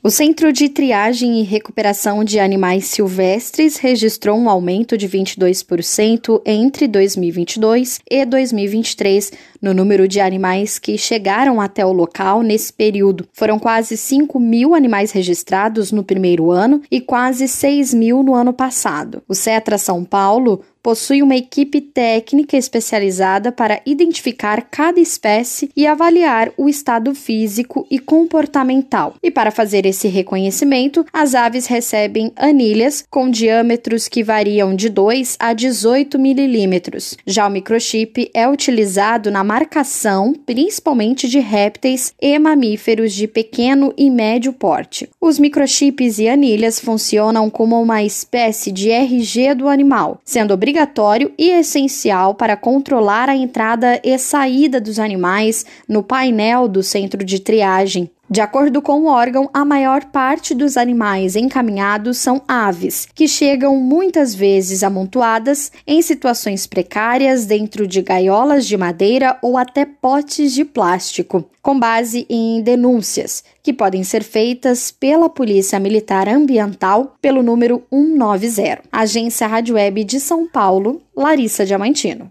O Centro de Triagem e Recuperação de Animais Silvestres registrou um aumento de 22% entre 2022 e 2023 no número de animais que chegaram até o local nesse período. Foram quase 5 mil animais registrados no primeiro ano e quase 6 mil no ano passado. O Cetra São Paulo possui uma equipe técnica especializada para identificar cada espécie e avaliar o estado físico e comportamental. E para fazer esse reconhecimento, as aves recebem anilhas com diâmetros que variam de 2 a 18 milímetros. Já o microchip é utilizado na marcação, principalmente de répteis e mamíferos de pequeno e médio porte. Os microchips e anilhas funcionam como uma espécie de RG do animal, sendo obrigatório obrigatório e essencial para controlar a entrada e saída dos animais no painel do centro de triagem. De acordo com o órgão, a maior parte dos animais encaminhados são aves, que chegam muitas vezes amontoadas em situações precárias dentro de gaiolas de madeira ou até potes de plástico, com base em denúncias, que podem ser feitas pela Polícia Militar Ambiental pelo número 190. Agência Rádio Web de São Paulo, Larissa Diamantino.